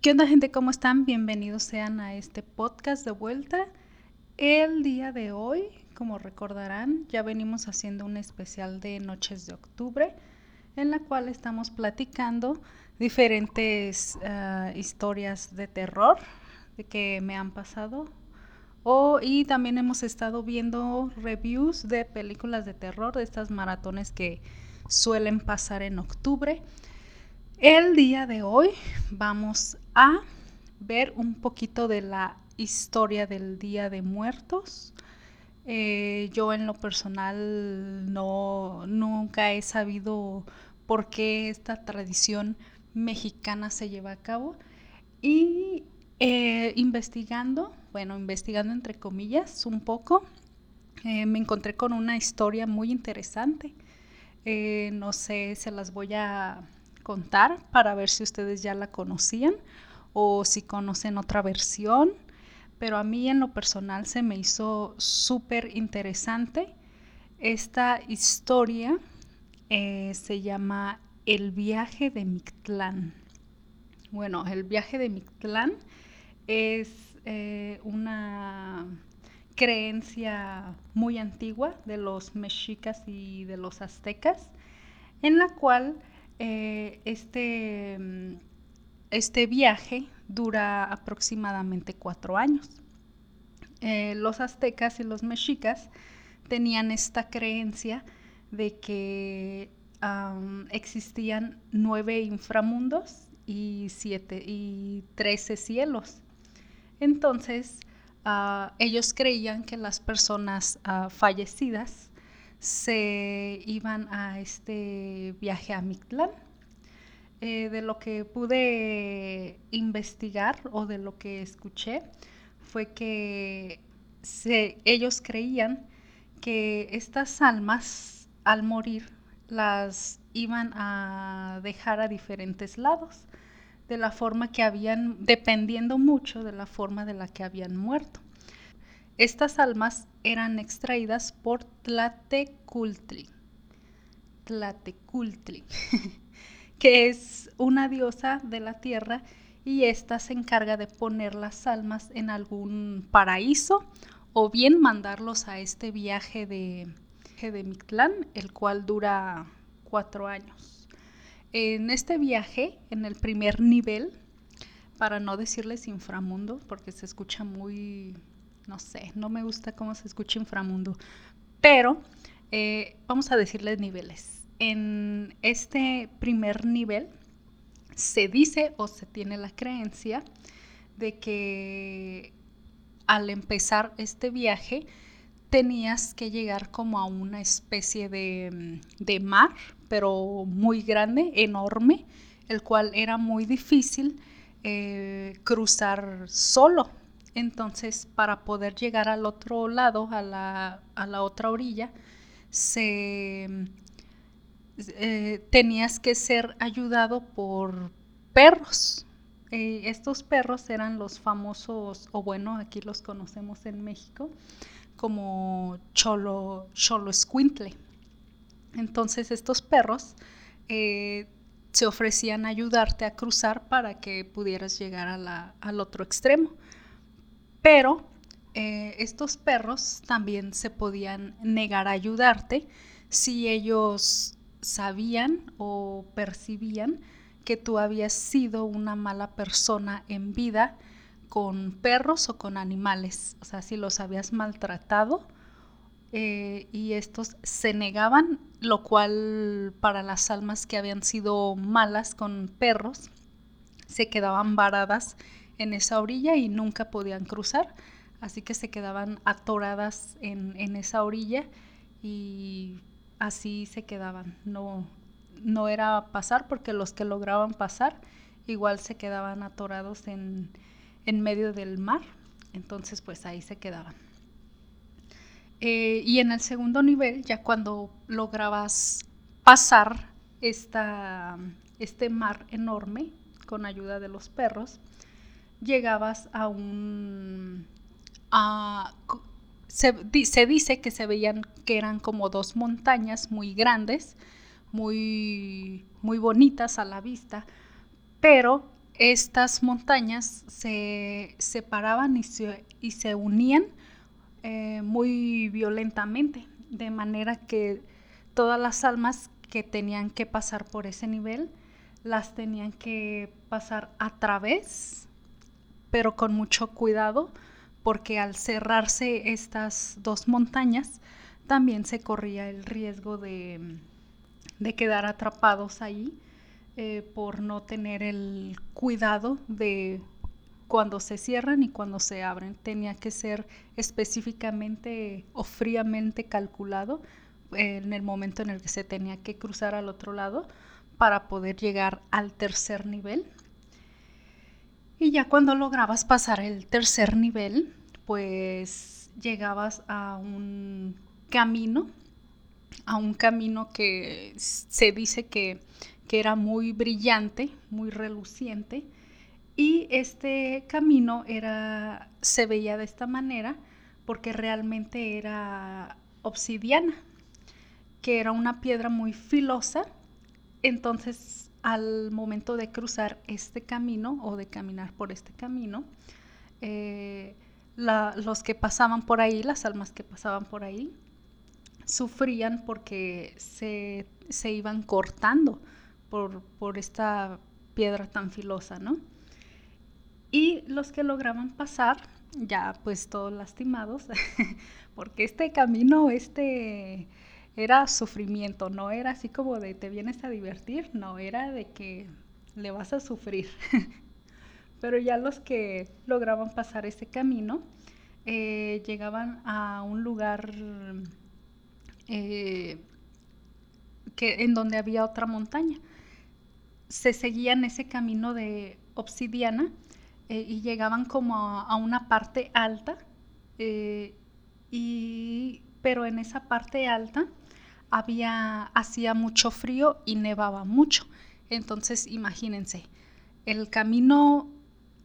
¿Qué onda gente? ¿Cómo están? Bienvenidos sean a este podcast de vuelta. El día de hoy, como recordarán, ya venimos haciendo un especial de Noches de Octubre en la cual estamos platicando diferentes uh, historias de terror de que me han pasado. Oh, y también hemos estado viendo reviews de películas de terror, de estas maratones que suelen pasar en octubre. El día de hoy vamos a ver un poquito de la historia del Día de Muertos. Eh, yo en lo personal no nunca he sabido por qué esta tradición mexicana se lleva a cabo y eh, investigando, bueno, investigando entre comillas un poco, eh, me encontré con una historia muy interesante. no sé, se las voy a contar para ver si ustedes ya la conocían o si conocen otra versión, pero a mí en lo personal se me hizo súper interesante. Esta historia eh, se llama El viaje de Mictlán. Bueno, el viaje de Mictlán es eh, una creencia muy antigua de los mexicas y de los aztecas, en la cual eh, este, este viaje dura aproximadamente cuatro años. Eh, los aztecas y los mexicas tenían esta creencia de que existían nueve inframundos y siete y trece cielos. Entonces, ah, ellos creían que las personas ah, fallecidas se iban a este viaje a Mictlán. Eh, de lo que pude investigar o de lo que escuché fue que ellos creían que estas almas al morir las iban a dejar a diferentes lados, de la forma que habían, dependiendo mucho de la forma de la que habían muerto. Estas almas eran extraídas por Tlatecultli, Tlatecultli, que es una diosa de la tierra y ésta se encarga de poner las almas en algún paraíso o bien mandarlos a este viaje de, de Mictlán, el cual dura cuatro años. En este viaje, en el primer nivel, para no decirles inframundo, porque se escucha muy no sé, no me gusta cómo se escucha inframundo, pero eh, vamos a decirles niveles. En este primer nivel se dice o se tiene la creencia de que al empezar este viaje tenías que llegar como a una especie de, mar, pero muy grande, enorme, el cual era muy difícil eh, cruzar solo. Entonces, para poder llegar al otro lado, a la, otra orilla, se, eh, tenías que ser ayudado por perros. Eh, estos perros eran los famosos, o bueno, aquí los conocemos en México, como cholo, cholo escuintle. Entonces estos perros eh, se ofrecían a ayudarte a cruzar para que pudieras llegar al otro extremo. Pero eh, estos perros también se podían negar a ayudarte si ellos sabían o percibían que tú habías sido una mala persona en vida con perros o con animales, o sea, si los habías maltratado eh, y estos se negaban, lo cual para las almas que habían sido malas con perros se quedaban varadas en esa orilla y nunca podían cruzar, así que se quedaban atoradas en, esa orilla y así se quedaban. No, no era pasar porque los que lograban pasar igual se quedaban atorados en, medio del mar, entonces pues ahí se quedaban. Eh, y en el segundo nivel, ya cuando lograbas pasar esta, este mar enorme con ayuda de los perros, llegabas a un... se, dice que se veían que eran como dos montañas muy grandes, muy, muy bonitas a la vista, pero estas montañas se separaban y se, y se unían eh, muy violentamente, de manera que todas las almas que tenían que pasar por ese nivel las tenían que pasar a través, pero con mucho cuidado, porque al cerrarse estas dos montañas, también se corría el riesgo de, de quedar atrapados ahí eh, por no tener el cuidado de cuando se cierran y cuando se abren. Tenía que ser específicamente o fríamente calculado eh, en el momento en el que se tenía que cruzar al otro lado para poder llegar al tercer nivel. Y ya cuando lograbas pasar el tercer nivel, pues llegabas a un camino, a un camino que se dice que, era muy brillante, muy reluciente. Y este camino era, se veía de esta manera porque realmente era obsidiana, que era una piedra muy filosa. Entonces, al momento de cruzar este camino o de caminar por este camino, eh, los que pasaban por ahí, las almas que pasaban por ahí, sufrían porque se, iban cortando por, por, esta piedra tan filosa, ¿no? Y los que lograban pasar, ya pues todos lastimados, porque este camino, este era sufrimiento, no era así como de te vienes a divertir, no, era de que le vas a sufrir. Pero ya los que lograban pasar ese camino eh, llegaban a un lugar eh, que, en donde había otra montaña. Se seguían ese camino de obsidiana eh, y llegaban como a, una parte alta, y, pero en esa parte alta había, hacía mucho frío y nevaba mucho. Entonces imagínense, el camino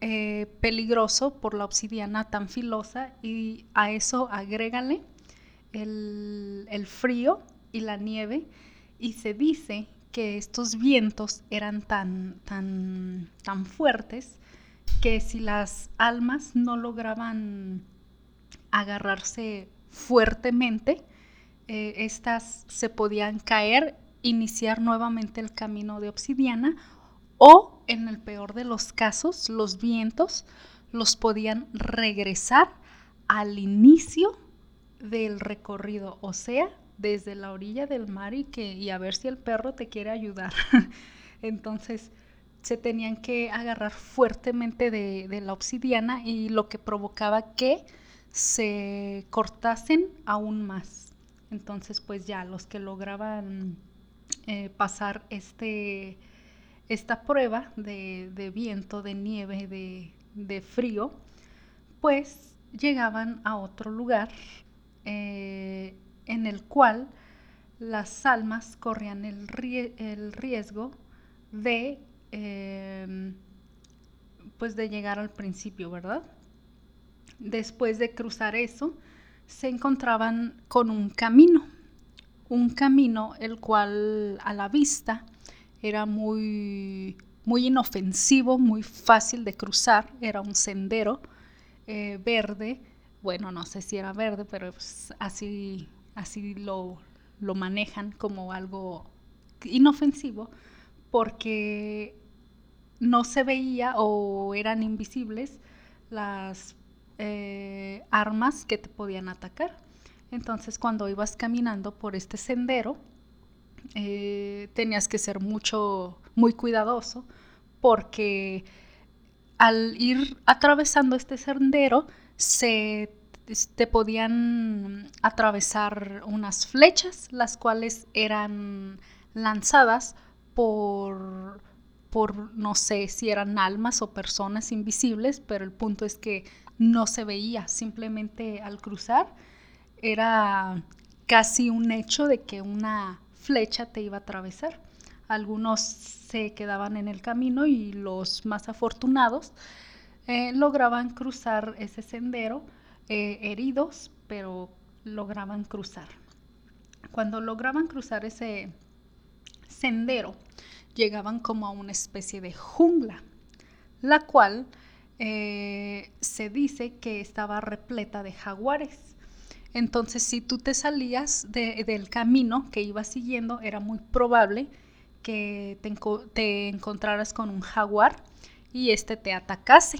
eh, peligroso por la obsidiana tan filosa y a eso agrégale el, el frío y la nieve y se dice que estos vientos eran tan, tan, tan fuertes que si las almas no lograban agarrarse fuertemente, eh, estas se podían caer, iniciar nuevamente el camino de obsidiana o, en el peor de los casos, los vientos los podían regresar al inicio del recorrido, o sea, desde la orilla del mar y, que, y a ver si el perro te quiere ayudar. Entonces, se tenían que agarrar fuertemente de, de, la obsidiana y lo que provocaba que se cortasen aún más. Entonces, pues ya los que lograban eh, pasar este, esta prueba de, viento, de nieve, de, frío, pues llegaban a otro lugar eh, en el cual las almas corrían el, riesgo de, em, pues de llegar al principio, ¿verdad? Después de cruzar eso, se encontraban con un camino, un camino el cual a la vista era muy, muy inofensivo, muy fácil de cruzar, era un sendero eh, verde, bueno, no sé si era verde, pero así, así lo, lo manejan como algo inofensivo, porque no se veía o eran invisibles las eh, armas que te podían atacar. Entonces cuando ibas caminando por este sendero, eh, tenías que ser mucho, muy cuidadoso porque al ir atravesando este sendero se te podían atravesar unas flechas, las cuales eran lanzadas por, por, no sé si eran almas o personas invisibles, pero el punto es que no se veía, simplemente al cruzar era casi un hecho de que una flecha te iba a atravesar. Algunos se quedaban en el camino y los más afortunados eh, lograban cruzar ese sendero eh, heridos, pero lograban cruzar. Cuando lograban cruzar ese sendero, llegaban como a una especie de jungla, la cual eh, se dice que estaba repleta de jaguares. Entonces, si tú te salías del camino que ibas siguiendo, era muy probable que te, encontraras con un jaguar y este te atacase.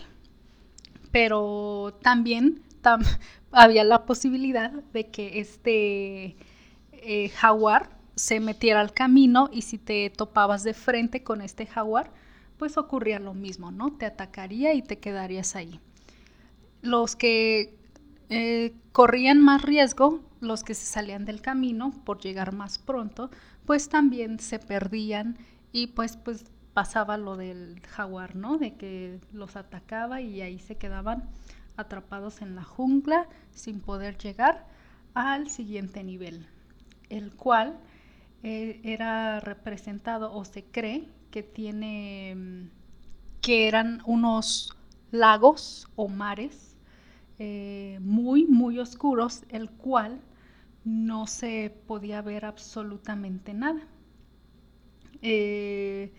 Pero también había la posibilidad de que este eh, jaguar se metiera al camino y si te topabas de frente con este jaguar, pues ocurría lo mismo, ¿no? Te atacaría y te quedarías ahí. Los que eh, corrían más riesgo, los que se salían del camino por llegar más pronto, pues también se perdían y pues, pues pasaba lo del jaguar, ¿no? De que los atacaba y ahí se quedaban atrapados en la jungla sin poder llegar al siguiente nivel, el cual eh, era representado o se cree que tiene que eran unos lagos o mares eh, muy muy oscuros el cual no se podía ver absolutamente nada. Eh,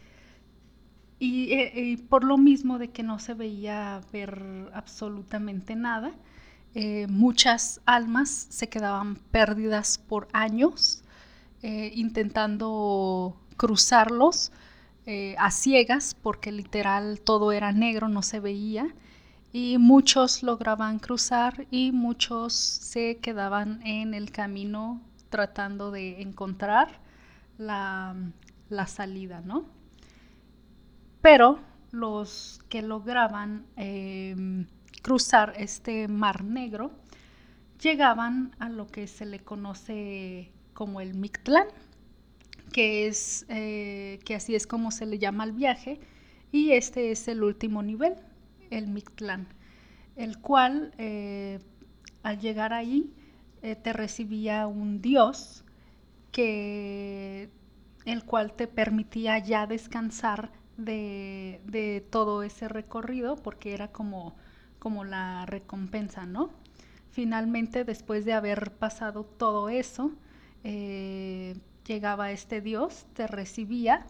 y, por lo mismo de que no se veía ver absolutamente nada muchas almas se quedaban perdidas por años eh, intentando cruzarlos eh, a ciegas porque literal todo era negro, no se veía y muchos lograban cruzar y muchos se quedaban en el camino tratando de encontrar la, salida, ¿no? Pero los que lograban em, cruzar este mar negro llegaban a lo que se le conoce como el Mictlán, que es eh, que así es como se le llama al viaje, y este es el último nivel, el Mictlán, el cual eh, al llegar ahí eh, te recibía un dios que el cual te permitía ya descansar de, de, todo ese recorrido porque era como, como la recompensa, ¿no? Finalmente, después de haber pasado todo eso, llegaba este Dios, te recibía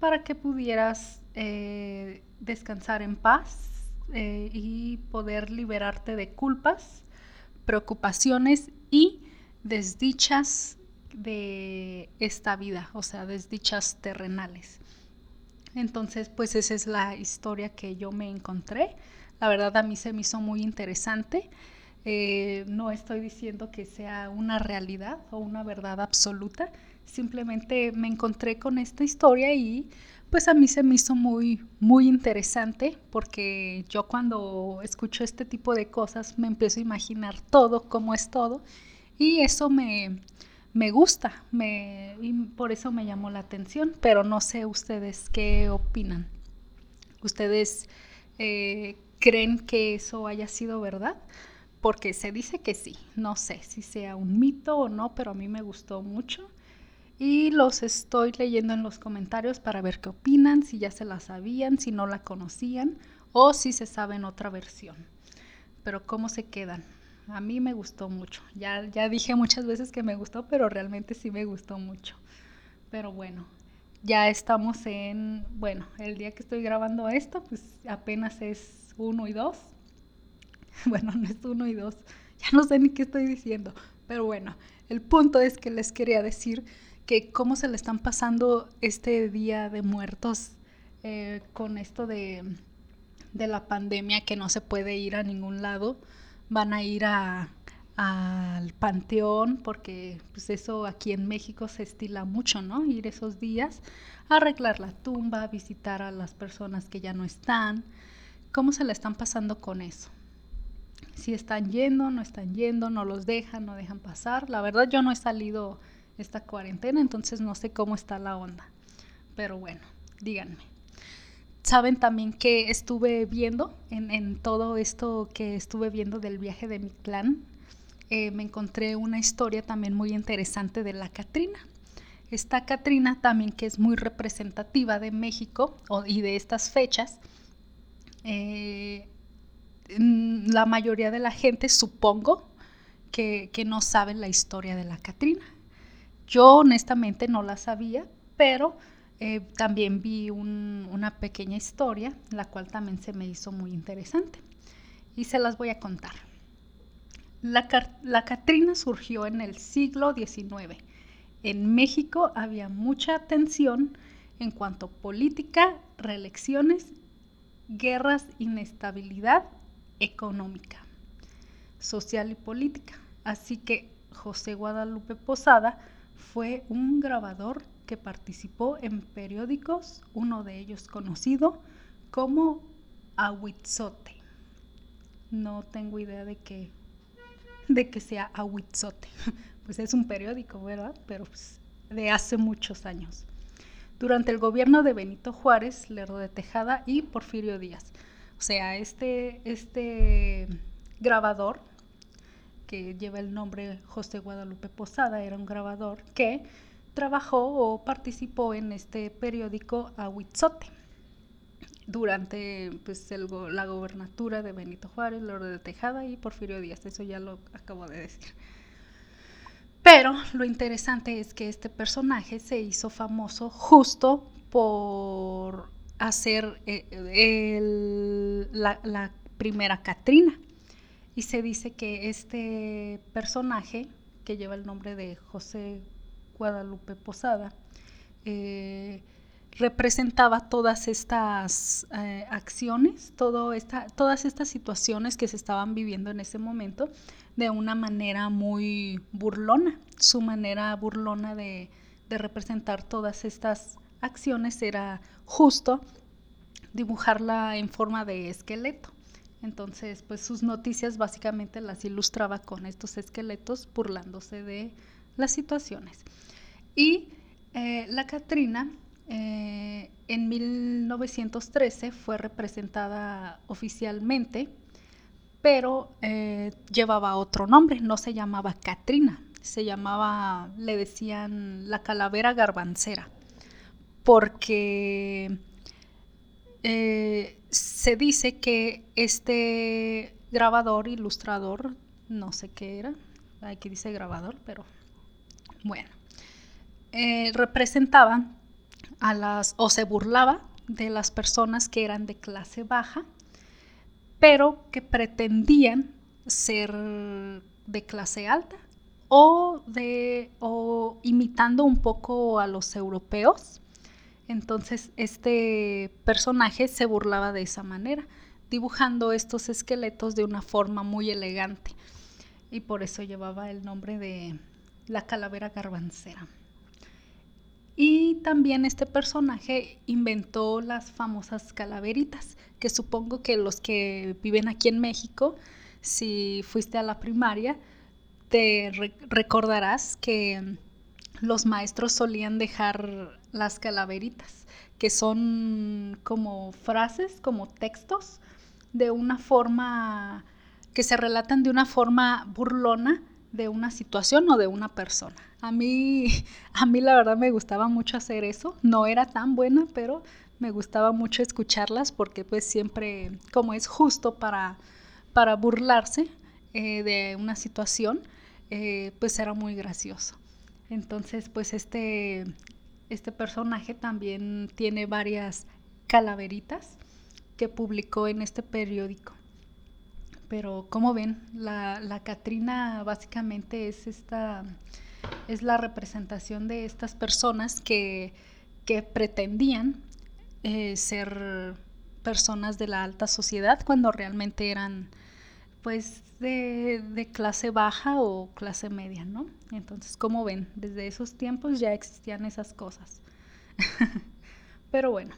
para que pudieras eh, descansar en paz eh, y poder liberarte de culpas, preocupaciones y desdichas de esta vida, o sea, desdichas terrenales. Entonces, pues esa es la historia que yo me encontré. La verdad a mí se me hizo muy interesante. Eh, no estoy diciendo que sea una realidad o una verdad absoluta, simplemente me encontré con esta historia y pues a mí se me hizo muy, muy interesante porque yo cuando escucho este tipo de cosas me empiezo a imaginar todo, cómo es todo y eso me, me gusta me, y por eso me llamó la atención, pero no sé ustedes qué opinan. ¿Ustedes eh, creen que eso haya sido verdad? porque se dice que sí. No sé si sea un mito o no, pero a mí me gustó mucho. Y los estoy leyendo en los comentarios para ver qué opinan, si ya se la sabían, si no la conocían o si se saben otra versión. Pero cómo se quedan. A mí me gustó mucho. Ya, ya dije muchas veces que me gustó, pero realmente sí me gustó mucho. Pero bueno, ya estamos en, bueno, el día que estoy grabando esto, pues apenas es uno y dos. Bueno, no es uno y dos. Ya no sé ni qué estoy diciendo. Pero bueno, el punto es que les quería decir que cómo se le están pasando este día de muertos eh, con esto de, de, la pandemia que no se puede ir a ningún lado. Van a ir al panteón porque pues eso aquí en México se estila mucho, ¿no? Ir esos días a arreglar la tumba, a visitar a las personas que ya no están. ¿Cómo se le están pasando con eso? si están yendo, no están yendo, no los dejan, no dejan pasar. La verdad yo no he salido esta cuarentena, entonces no sé cómo está la onda. Pero bueno, díganme. Saben también que estuve viendo en, todo esto que estuve viendo del viaje de mi clan, eh, me encontré una historia también muy interesante de la Catrina. Esta Catrina también que es muy representativa de México y de estas fechas. Eh, la mayoría de la gente supongo que, no saben la historia de la Catrina. Yo honestamente no la sabía, pero eh, también vi una pequeña historia, la cual también se me hizo muy interesante. Y se las voy a contar. La, la Catrina surgió en el siglo XIX. En México había mucha tensión en cuanto a política, reelecciones, guerras, inestabilidad económica, social y política. Así que José Guadalupe Posada fue un grabador que participó en periódicos, uno de ellos conocido como Ahuitzote. No tengo idea de que, de que sea Ahuitzote. Pues es un periódico, ¿verdad? Pero pues, de hace muchos años. Durante el gobierno de Benito Juárez, Lerdo de Tejada y Porfirio Díaz. O sea, este, este grabador que lleva el nombre José Guadalupe Posada era un grabador que trabajó o participó en este periódico Ahuitzote durante pues, la gobernatura de Benito Juárez, Lerdo de Tejada y Porfirio Díaz. Eso ya lo acabo de decir. Pero lo interesante es que este personaje se hizo famoso justo por hacer eh, la, primera Catrina. Y se dice que este personaje, que lleva el nombre de José Guadalupe Posada, eh, representaba todas estas eh, acciones, todo esta, todas estas situaciones que se estaban viviendo en ese momento de una manera muy burlona. Su manera burlona de, de representar todas estas acciones era justo dibujarla en forma de esqueleto. Entonces, pues sus noticias básicamente las ilustraba con estos esqueletos burlándose de las situaciones. Y eh, la Catrina eh, en 1913 fue representada oficialmente, pero eh, llevaba otro nombre, no se llamaba Catrina, se llamaba, le decían la calavera garbancera, porque se dice que este grabador, ilustrador, no sé qué era, aquí dice grabador, pero bueno, eh, representaba a las, o se burlaba de las personas que eran de clase baja, pero que pretendían ser de clase alta o, de, o imitando un poco a los europeos. Entonces este personaje se burlaba de esa manera, dibujando estos esqueletos de una forma muy elegante y por eso llevaba el nombre de la calavera garbancera. Y también este personaje inventó las famosas calaveritas, que supongo que los que viven aquí en México, si fuiste a la primaria, te recordarás que los maestros solían dejar las calaveritas, que son como frases, como textos, de una forma que se relatan de una forma burlona de una situación o de una persona. A mí, a mí la verdad me gustaba mucho hacer eso. No era tan buena, pero me gustaba mucho escucharlas porque pues siempre, como es justo para, para burlarse eh, de una situación, eh, pues era muy gracioso. Entonces, pues este, este personaje también tiene varias calaveritas que publicó en este periódico. Pero como ven, la, la Catrina básicamente es esta es la representación de estas personas que, pretendían eh, ser personas de la alta sociedad cuando realmente eran pues de, clase baja o clase media, ¿no? Entonces, como ven, desde esos tiempos ya existían esas cosas. Pero bueno,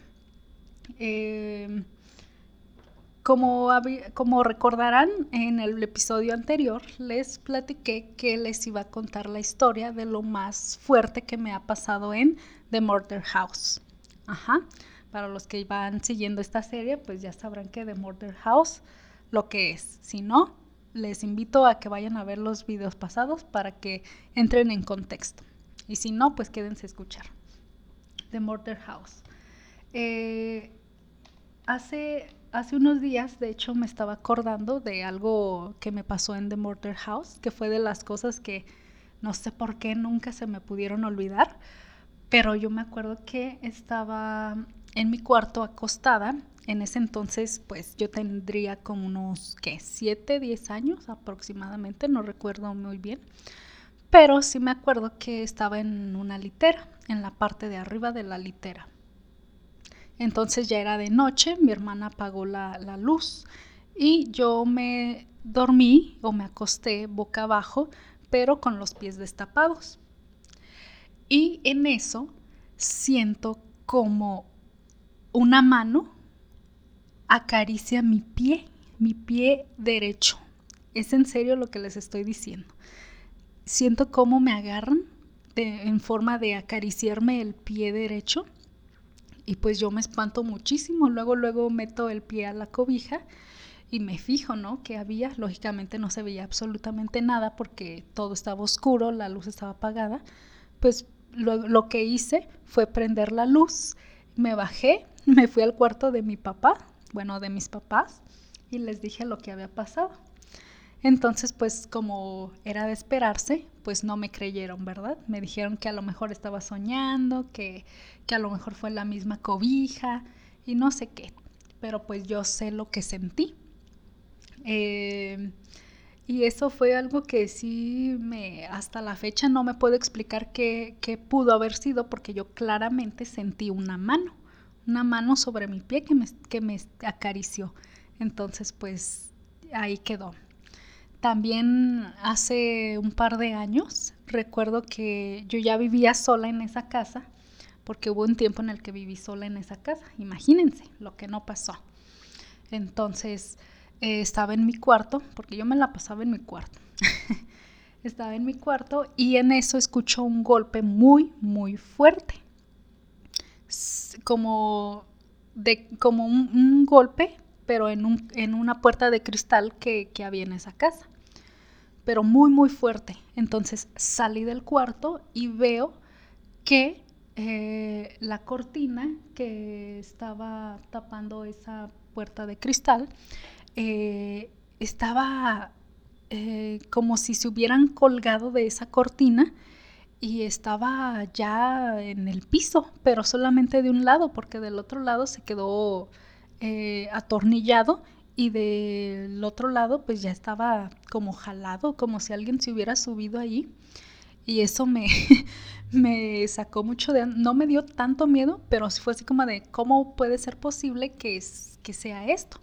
eh, como, recordarán en el episodio anterior, les platiqué que les iba a contar la historia de lo más fuerte que me ha pasado en The Murder House. Para los que van siguiendo esta serie, pues ya sabrán que The Murder House lo que es. Si no, les invito a que vayan a ver los videos pasados para que entren en contexto. Y si no, pues quédense a escuchar. The Murder House. Eh, hace hace unos días, de hecho, me estaba acordando de algo que me pasó en The Murder House, que fue de las cosas que no sé por qué nunca se me pudieron olvidar, pero yo me acuerdo que estaba en mi cuarto acostada. En ese entonces, pues yo tendría como unos, ¿qué? 7, 10 años aproximadamente, no recuerdo muy bien. Pero sí me acuerdo que estaba en una litera, en la parte de arriba de la litera. Entonces ya era de noche, mi hermana apagó la, la luz y yo me dormí o me acosté boca abajo, pero con los pies destapados. Y en eso siento como una mano acaricia mi pie, mi pie derecho. Es en serio lo que les estoy diciendo. Siento cómo me agarran en forma de acariciarme el pie derecho y pues yo me espanto muchísimo. Luego, luego meto el pie a la cobija y me fijo, ¿no? Que había, lógicamente no se veía absolutamente nada porque todo estaba oscuro, la luz estaba apagada. Pues lo, que hice fue prender la luz, me bajé, me fui al cuarto de mi papá, bueno, de mis papás, y les dije lo que había pasado. Entonces, pues como era de esperarse, pues no me creyeron, ¿verdad? Me dijeron que a lo mejor estaba soñando, que, que a lo mejor fue la misma cobija y no sé qué. Pero pues yo sé lo que sentí. Eh, y eso fue algo que sí me, hasta la fecha no me puedo explicar qué, pudo haber sido porque yo claramente sentí una mano, una mano sobre mi pie que me, que me acarició. Entonces pues ahí quedó. También hace un par de años recuerdo que yo ya vivía sola en esa casa porque hubo un tiempo en el que viví sola en esa casa. Imagínense lo que no pasó. Entonces eh, estaba en mi cuarto, porque yo me la pasaba en mi cuarto. estaba en mi cuarto y en eso escucho un golpe muy, muy fuerte. Como, de, como un, golpe, pero en, un, en, una puerta de cristal que, que había en esa casa. Pero muy, muy fuerte. Entonces salí del cuarto y veo que eh, la cortina que estaba tapando esa puerta de cristal eh, estaba eh, como si se hubieran colgado de esa cortina y estaba ya en el piso, pero solamente de un lado, porque del otro lado se quedó eh, atornillado y del otro lado pues ya estaba como jalado, como si alguien se hubiera subido ahí. Y eso me, me sacó mucho de... No me dio tanto miedo, pero sí fue así como de cómo puede ser posible que, que sea esto.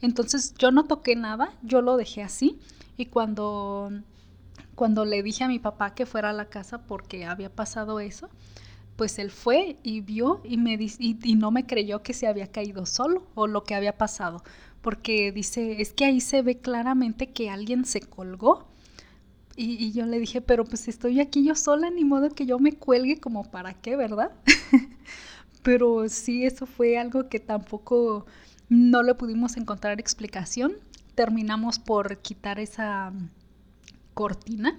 Entonces yo no toqué nada, yo lo dejé así y cuando, cuando le dije a mi papá que fuera a la casa porque había pasado eso, pues él fue y vio y, me, y, no me creyó que se había caído solo o lo que había pasado, porque dice, es que ahí se ve claramente que alguien se colgó. Y, y, yo le dije, pero pues estoy aquí yo sola, ni modo que yo me cuelgue como para qué, ¿verdad? pero sí, eso fue algo que tampoco no le pudimos encontrar explicación. Terminamos por quitar esa cortina.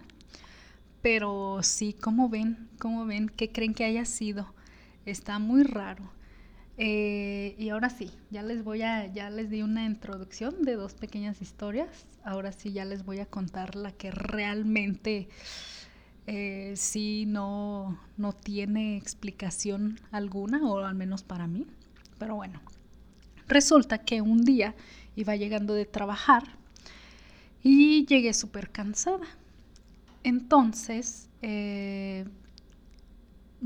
Pero sí, ¿cómo ven? ¿Cómo ven? ¿Qué creen que haya sido? Está muy raro. Eh, y ahora sí, ya les voy a, ya les di una introducción de dos pequeñas historias. Ahora sí, ya les voy a contar la que realmente eh, sí no, no tiene explicación alguna, o al menos para mí. Pero bueno, Resulta que un día iba llegando de trabajar y llegué súper cansada. Entonces, eh,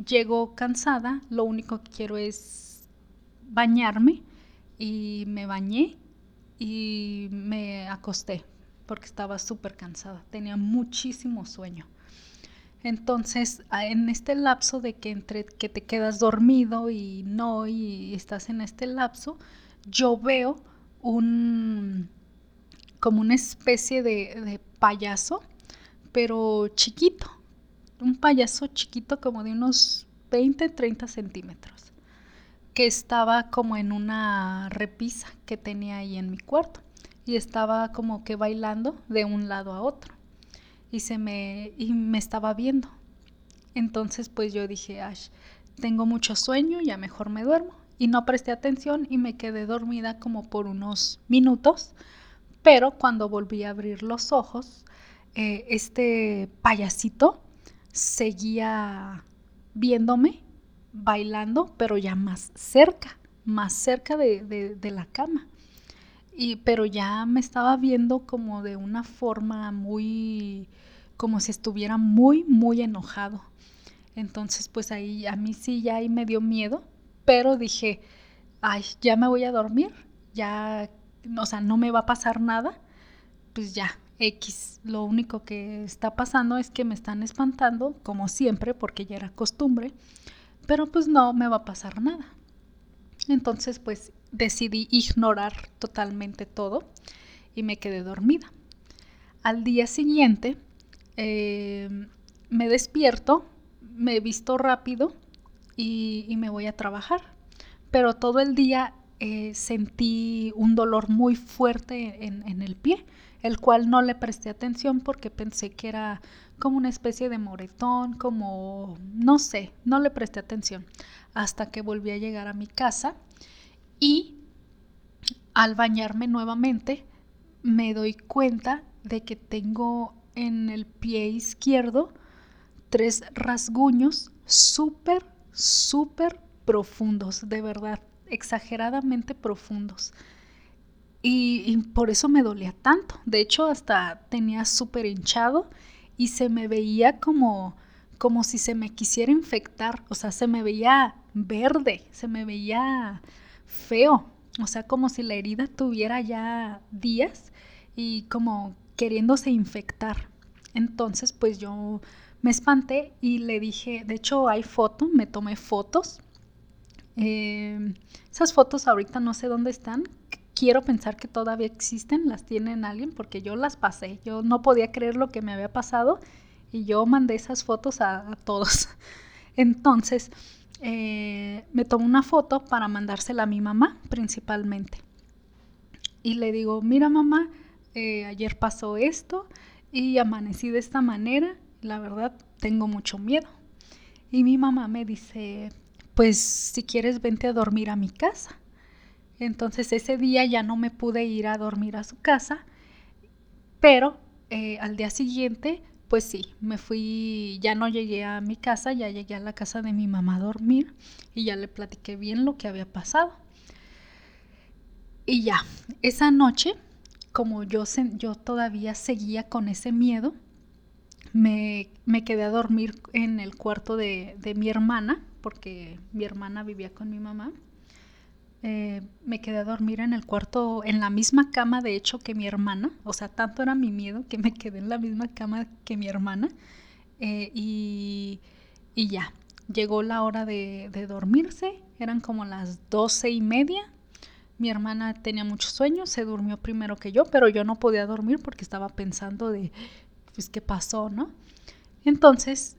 llego cansada, lo único que quiero es bañarme y me bañé y me acosté porque estaba súper cansada, tenía muchísimo sueño. Entonces, en este lapso de que entre que te quedas dormido y no y estás en este lapso, yo veo un como una especie de, payaso, pero chiquito, un payaso chiquito como de unos 20, 30 centímetros, que estaba como en una repisa que tenía ahí en mi cuarto y estaba como que bailando de un lado a otro y se me y me estaba viendo. Entonces pues yo dije, Ash, tengo mucho sueño, ya mejor me duermo y no presté atención y me quedé dormida como por unos minutos, pero cuando volví a abrir los ojos, eh, este payasito seguía viéndome bailando, pero ya más cerca, más cerca de, la cama. Y, pero ya me estaba viendo como de una forma muy, como si estuviera muy, muy enojado. Entonces, pues ahí a mí sí ya ahí me dio miedo, pero dije, ay, ya me voy a dormir, ya, o sea, no me va a pasar nada, pues ya, X. Lo único que está pasando es que me están espantando, como siempre, porque ya era costumbre, pero pues no me va a pasar nada. Entonces, pues decidí ignorar totalmente todo y me quedé dormida. Al día siguiente, eh, me despierto, me visto rápido y, me voy a trabajar. Pero todo el día eh, sentí un dolor muy fuerte en, el pie, el cual no le presté atención porque pensé que era como una especie de moretón, como, no sé, no le presté atención hasta que volví a llegar a mi casa y al bañarme nuevamente me doy cuenta de que tengo en el pie izquierdo tres rasguños súper, súper profundos, de verdad, exageradamente profundos. Y, por eso me dolía tanto. De hecho, hasta tenía súper hinchado y se me veía como, como si se me quisiera infectar. O sea, se me veía verde, se me veía feo. O sea, como si la herida tuviera ya días y como queriéndose infectar. Entonces, pues yo me espanté y le dije, de hecho hay foto, me tomé fotos. Em, esas fotos ahorita no sé dónde están. Quiero pensar que todavía existen, las tienen alguien porque yo las pasé. Yo no podía creer lo que me había pasado y yo mandé esas fotos a, todos. Entonces, eh, me tomé una foto para mandársela a mi mamá principalmente. Y le digo, mira mamá, eh, ayer pasó esto y amanecí de esta manera la verdad tengo mucho miedo. Y mi mamá me dice, pues si quieres vente a dormir a mi casa. Entonces ese día ya no me pude ir a dormir a su casa, pero eh, al día siguiente, pues sí, me fui, ya no llegué a mi casa, ya llegué a la casa de mi mamá a dormir y ya le platiqué bien lo que había pasado. Y ya, esa noche, como yo, yo todavía seguía con ese miedo, me, quedé a dormir en el cuarto de, mi hermana, porque mi hermana vivía con mi mamá. Eh, me quedé a dormir en el cuarto, en la misma cama, de hecho, que mi hermana. O sea, tanto era mi miedo que me quedé en la misma cama que mi hermana. Eh, y, ya, llegó la hora de, de, dormirse. Eran como las doce y media. Mi hermana tenía mucho sueño, se durmió primero que yo, pero yo no podía dormir porque estaba pensando de pues, ¿qué pasó, no? Entonces,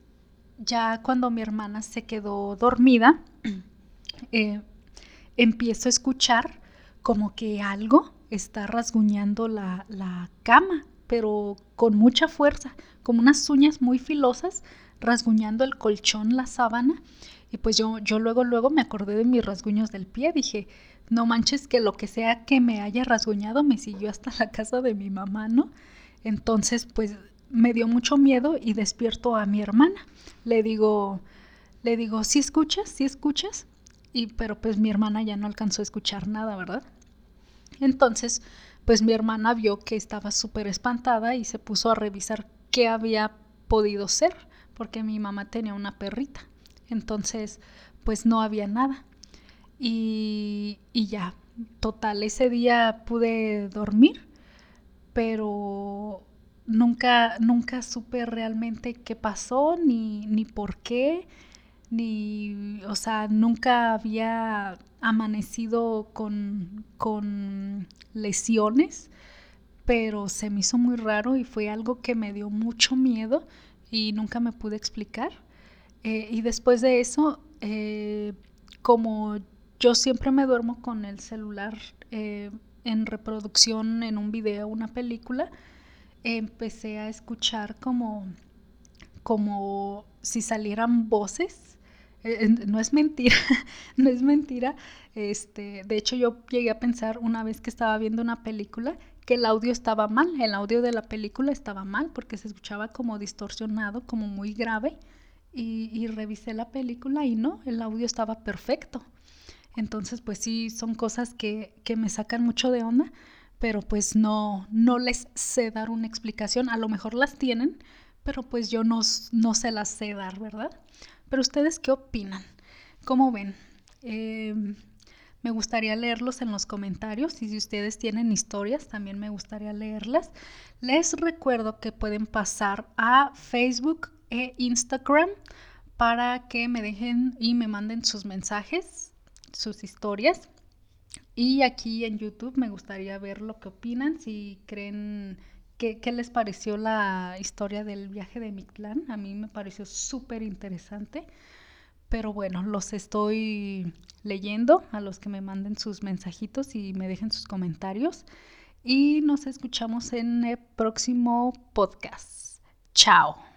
ya cuando mi hermana se quedó dormida, eh, empiezo a escuchar como que algo está rasguñando la, cama, pero con mucha fuerza, como unas uñas muy filosas, rasguñando el colchón, la sábana. Y pues yo, yo luego, luego me acordé de mis rasguños del pie. Dije, no manches que lo que sea que me haya rasguñado me siguió hasta la casa de mi mamá, ¿no? Entonces, pues me dio mucho miedo y despierto a mi hermana. Le digo, le digo, ¿sí escuchas? ¿Sí escuchas? Y pero pues mi hermana ya no alcanzó a escuchar nada, ¿verdad? Entonces, pues mi hermana vio que estaba súper espantada y se puso a revisar qué había podido ser, porque mi mamá tenía una perrita. Entonces, pues no había nada. Y, y ya, total, ese día pude dormir, pero nunca, nunca supe realmente qué pasó, ni, ni por qué, ni, o sea, nunca había amanecido con, con lesiones, pero se me hizo muy raro y fue algo que me dio mucho miedo y nunca me pude explicar. Eh, y después de eso, eh, como yo siempre me duermo con el celular eh, en reproducción en un video, una película, empecé a escuchar como, como si salieran voces. Eh, no es mentira, no es mentira. Este, de hecho, yo llegué a pensar una vez que estaba viendo una película que el audio estaba mal, el audio de la película estaba mal porque se escuchaba como distorsionado, como muy grave. y, revisé la película y no, el audio estaba perfecto. Entonces, pues sí, son cosas que, que me sacan mucho de onda, pero pues no, no les sé dar una explicación. A lo mejor las tienen, pero pues yo no, no se las sé dar, ¿verdad? Pero ustedes, ¿qué opinan? ¿Cómo ven? Em, me gustaría leerlos en los comentarios y si ustedes tienen historias, también me gustaría leerlas. Les recuerdo que pueden pasar a Facebook e Instagram para que me dejen y me manden sus mensajes, sus historias. Y aquí en YouTube me gustaría ver lo que opinan, si creen ¿Qué, les pareció la historia del viaje de mi? A mí me pareció súper interesante. Pero bueno, los estoy leyendo a los que me manden sus mensajitos y me dejen sus comentarios. Y nos escuchamos en el próximo podcast. Chao.